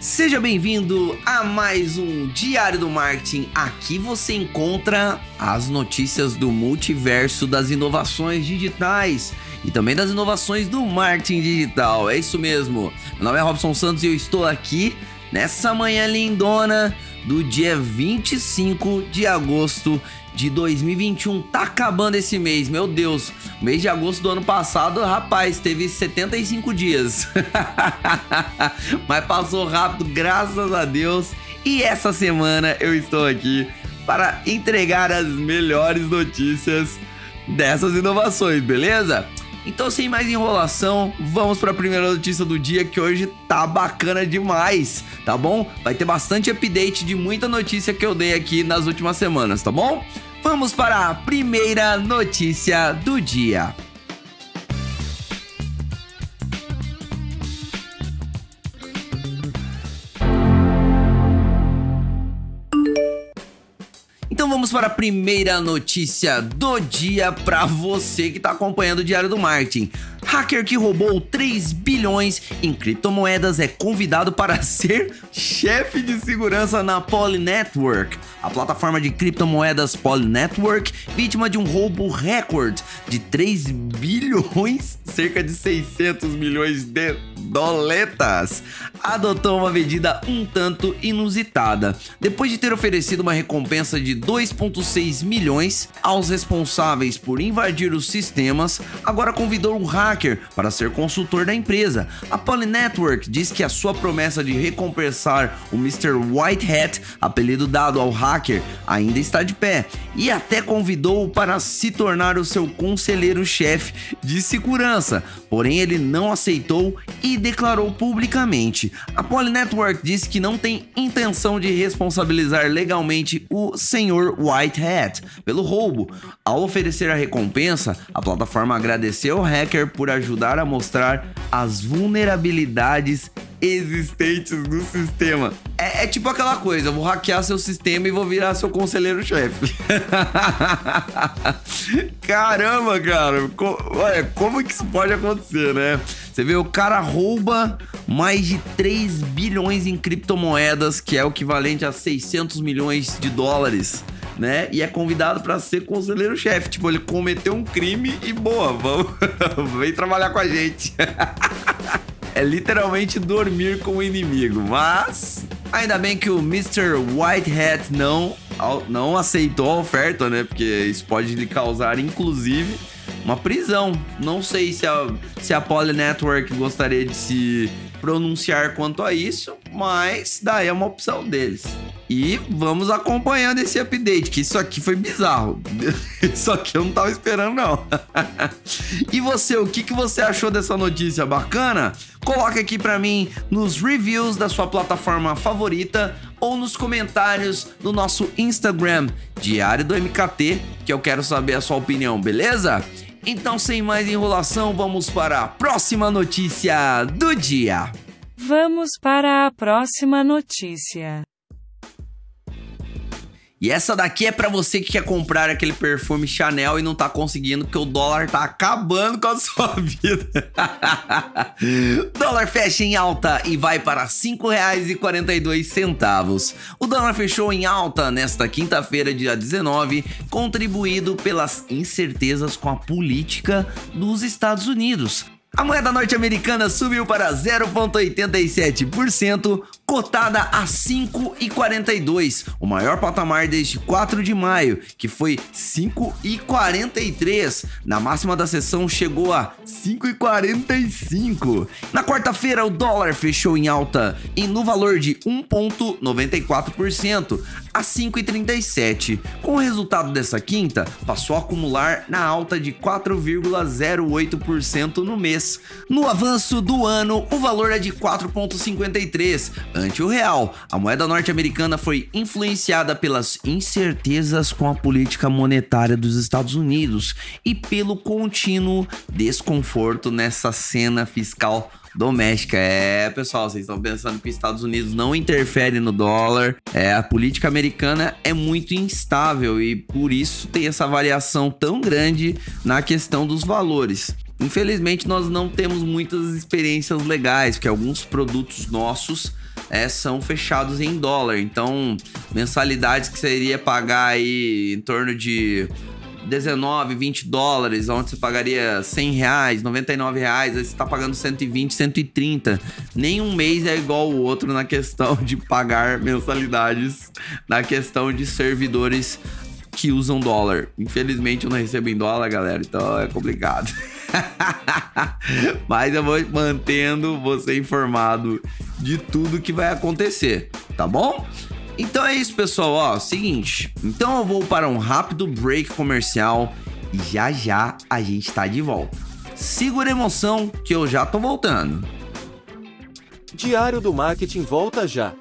Seja bem-vindo a mais um Diário do Marketing. Aqui você encontra as notícias do multiverso das inovações digitais e também das inovações do marketing digital. É isso mesmo. Meu nome é Robson Santos e eu estou aqui nessa manhã lindona do dia 25 de agosto de 2021. Tá acabando esse mês, meu Deus. O mês de agosto do ano passado, rapaz, teve 75 dias. Mas passou rápido, graças a Deus. E essa semana eu estou aqui para entregar as melhores notícias dessas inovações, beleza? Então, sem mais enrolação, vamos para a primeira notícia do dia que hoje tá bacana demais, tá bom? Vai ter bastante update de muita notícia que eu dei aqui nas últimas semanas, tá bom? Vamos para a primeira notícia do dia. Vamos para a primeira notícia do dia para você que está acompanhando o Diário do Marketing. Hacker que roubou 3 bilhões em criptomoedas é convidado para ser chefe de segurança na Poly Network. A plataforma de criptomoedas Poly Network, vítima de um roubo recorde de 3 bilhões, cerca de 600 milhões de doletas, adotou uma medida um tanto inusitada. Depois de ter oferecido uma recompensa de 2,6 milhões aos responsáveis por invadir os sistemas, agora convidou o hacker para ser consultor da empresa. A Poly Network diz que a sua promessa de recompensar o Mr. Whitehead, apelido dado ao hacker, ainda está de pé e até convidou-o para se tornar o seu conselheiro-chefe de segurança. Porém, ele não aceitou e declarou publicamente. A Poly Network disse que não tem intenção de responsabilizar legalmente o Sr. Whitehead pelo roubo. Ao oferecer a recompensa, a plataforma agradeceu ao hacker por ajudar a mostrar as vulnerabilidades existentes no sistema. É, é, tipo aquela coisa, vou hackear seu sistema e vou virar seu conselheiro-chefe. Caramba, cara. Co olha, como que isso pode acontecer, né? Você vê, o cara rouba mais de 3 bilhões em criptomoedas, que é o equivalente a 600 milhões de dólares. Né? E é convidado para ser conselheiro-chefe. Tipo, ele cometeu um crime e boa, vamos, vem trabalhar com a gente. é literalmente dormir com o inimigo. Mas ainda bem que o Mr. Whitehead não, não aceitou a oferta, né? Porque isso pode lhe causar, inclusive, uma prisão. Não sei se a, se a Poly Network gostaria de se pronunciar quanto a isso, mas daí é uma opção deles. E vamos acompanhando esse update, que isso aqui foi bizarro. Isso aqui eu não tava esperando, não. e você, o que, que você achou dessa notícia bacana? Coloque aqui para mim nos reviews da sua plataforma favorita ou nos comentários do nosso Instagram, Diário do MKT, que eu quero saber a sua opinião, beleza? Então, sem mais enrolação, vamos para a próxima notícia do dia. Vamos para a próxima notícia. E essa daqui é para você que quer comprar aquele perfume Chanel e não tá conseguindo porque o dólar tá acabando com a sua vida. dólar fecha em alta e vai para R$ 5,42. O dólar fechou em alta nesta quinta-feira, dia 19, contribuído pelas incertezas com a política dos Estados Unidos. A moeda norte-americana subiu para 0,87%, cotada a 5,42, o maior patamar desde 4 de maio, que foi 5,43. Na máxima da sessão chegou a 5,45. Na quarta-feira, o dólar fechou em alta e no valor de 1,94% a 5,37. Com o resultado dessa quinta, passou a acumular na alta de 4,08% no mês. No avanço do ano, o valor é de 4,53 ante o real. A moeda norte-americana foi influenciada pelas incertezas com a política monetária dos Estados Unidos e pelo contínuo desconforto nessa cena fiscal doméstica. É, pessoal, vocês estão pensando que os Estados Unidos não interfere no dólar. É, a política americana é muito instável e por isso tem essa variação tão grande na questão dos valores. Infelizmente, nós não temos muitas experiências legais, porque alguns produtos nossos é, são fechados em dólar. Então, mensalidades que seria pagar aí em torno de 19, 20 dólares, onde você pagaria 100 reais, 99 reais, aí você tá pagando 120, 130. Nenhum mês é igual o outro na questão de pagar mensalidades, na questão de servidores que usam dólar. Infelizmente eu não recebo em dólar, galera, então é complicado. Mas eu vou mantendo você informado de tudo que vai acontecer, tá bom? Então é isso, pessoal. Ó, seguinte. Então eu vou para um rápido break comercial e já já a gente tá de volta. Segura a emoção que eu já tô voltando. Diário do Marketing volta já.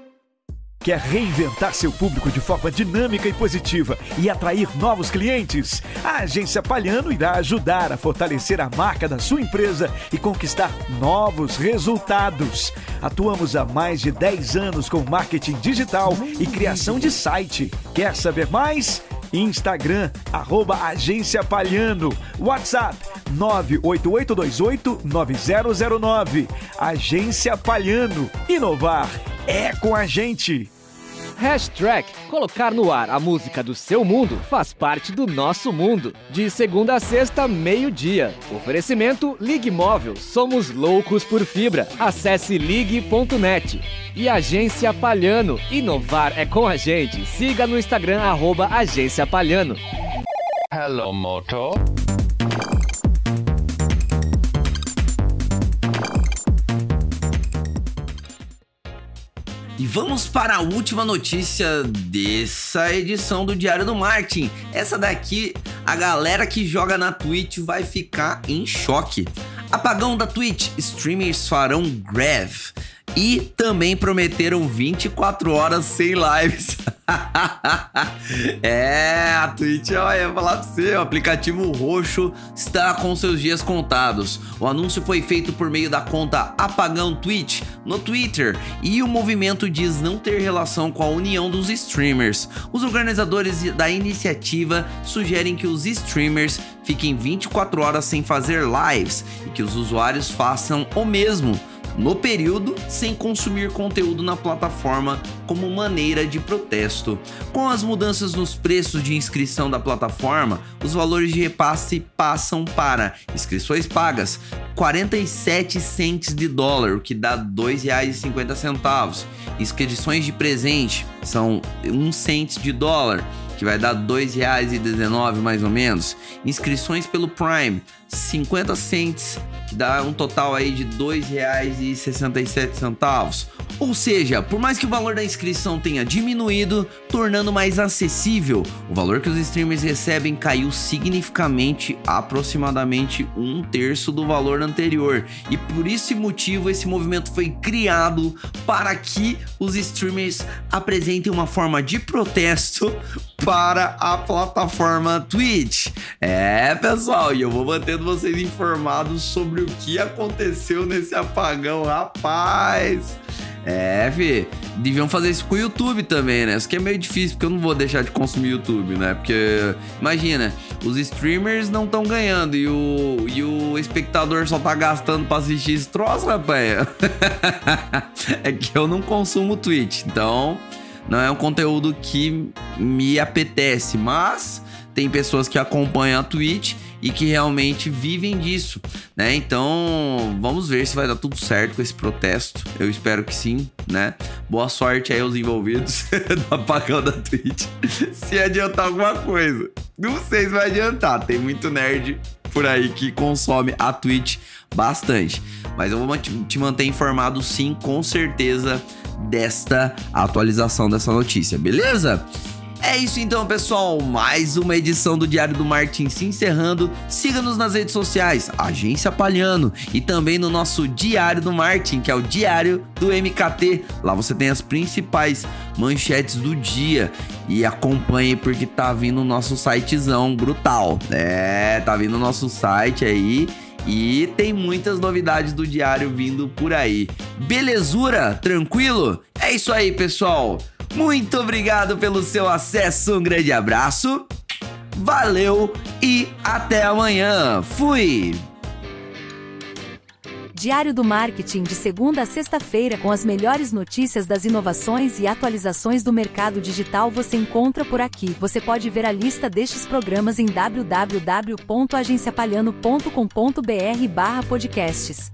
Quer reinventar seu público de forma dinâmica e positiva e atrair novos clientes? A Agência Palhano irá ajudar a fortalecer a marca da sua empresa e conquistar novos resultados. Atuamos há mais de 10 anos com marketing digital e criação de site. Quer saber mais? Instagram, arroba Agência Palhano. WhatsApp, 988289009. Agência Palhano. Inovar é com a gente. Hashtag colocar no ar a música do seu mundo faz parte do nosso mundo. De segunda a sexta, meio-dia. Oferecimento Ligue Móvel. Somos loucos por fibra. Acesse ligue.net. E Agência Palhano. Inovar é com a gente. Siga no Instagram, arroba Agência Palhano. Hello, Moto. E vamos para a última notícia dessa edição do Diário do Marketing. Essa daqui, a galera que joga na Twitch vai ficar em choque. Apagão da Twitch, streamers farão greve. E também prometeram 24 horas sem lives. é, a Twitch, olha, eu falar pra você, o aplicativo roxo está com seus dias contados. O anúncio foi feito por meio da conta Apagão Twitch no Twitter e o movimento diz não ter relação com a união dos streamers. Os organizadores da iniciativa sugerem que os streamers fiquem 24 horas sem fazer lives e que os usuários façam o mesmo no período sem consumir conteúdo na plataforma como maneira de protesto. Com as mudanças nos preços de inscrição da plataforma, os valores de repasse passam para inscrições pagas 47 centes de dólar, o que dá R$ 2,50. Inscrições de presente são 1 cento de dólar, que vai dar R$ 2,19 mais ou menos. Inscrições pelo Prime, 50 cents dá um total aí de R$ 2,67. Ou seja, por mais que o valor da inscrição tenha diminuído, tornando mais acessível, o valor que os streamers recebem caiu significativamente, aproximadamente um terço do valor anterior. E por esse motivo, esse movimento foi criado para que os streamers apresentem uma forma de protesto para a plataforma Twitch. É, pessoal, e eu vou mantendo vocês informados sobre o que aconteceu nesse apagão, rapaz. É, fi, deviam fazer isso com o YouTube também, né? Isso que é meio difícil, porque eu não vou deixar de consumir YouTube, né? Porque, imagina, os streamers não estão ganhando e o, e o espectador só tá gastando pra assistir esse troço, rapaz. é que eu não consumo Twitch, então não é um conteúdo que me apetece, mas tem pessoas que acompanham a Twitch e que realmente vivem disso, né? Então, vamos ver se vai dar tudo certo com esse protesto. Eu espero que sim, né? Boa sorte aí aos envolvidos do apagão da Twitch. se adiantar alguma coisa. Não sei se vai adiantar, tem muito nerd por aí que consome a Twitch bastante. Mas eu vou te manter informado sim, com certeza, desta atualização dessa notícia, beleza? É isso então, pessoal. Mais uma edição do Diário do Martin se encerrando. Siga-nos nas redes sociais, Agência Palhano, e também no nosso Diário do Martin, que é o Diário do MKT. Lá você tem as principais manchetes do dia. E acompanhe porque tá vindo o nosso sitezão brutal. É, tá vindo o nosso site aí. E tem muitas novidades do diário vindo por aí. Belezura? Tranquilo? É isso aí, pessoal. Muito obrigado pelo seu acesso, um grande abraço, valeu e até amanhã. Fui! Diário do Marketing de segunda a sexta-feira com as melhores notícias das inovações e atualizações do mercado digital você encontra por aqui. Você pode ver a lista destes programas em www.agenciapalhano.com.br/podcasts.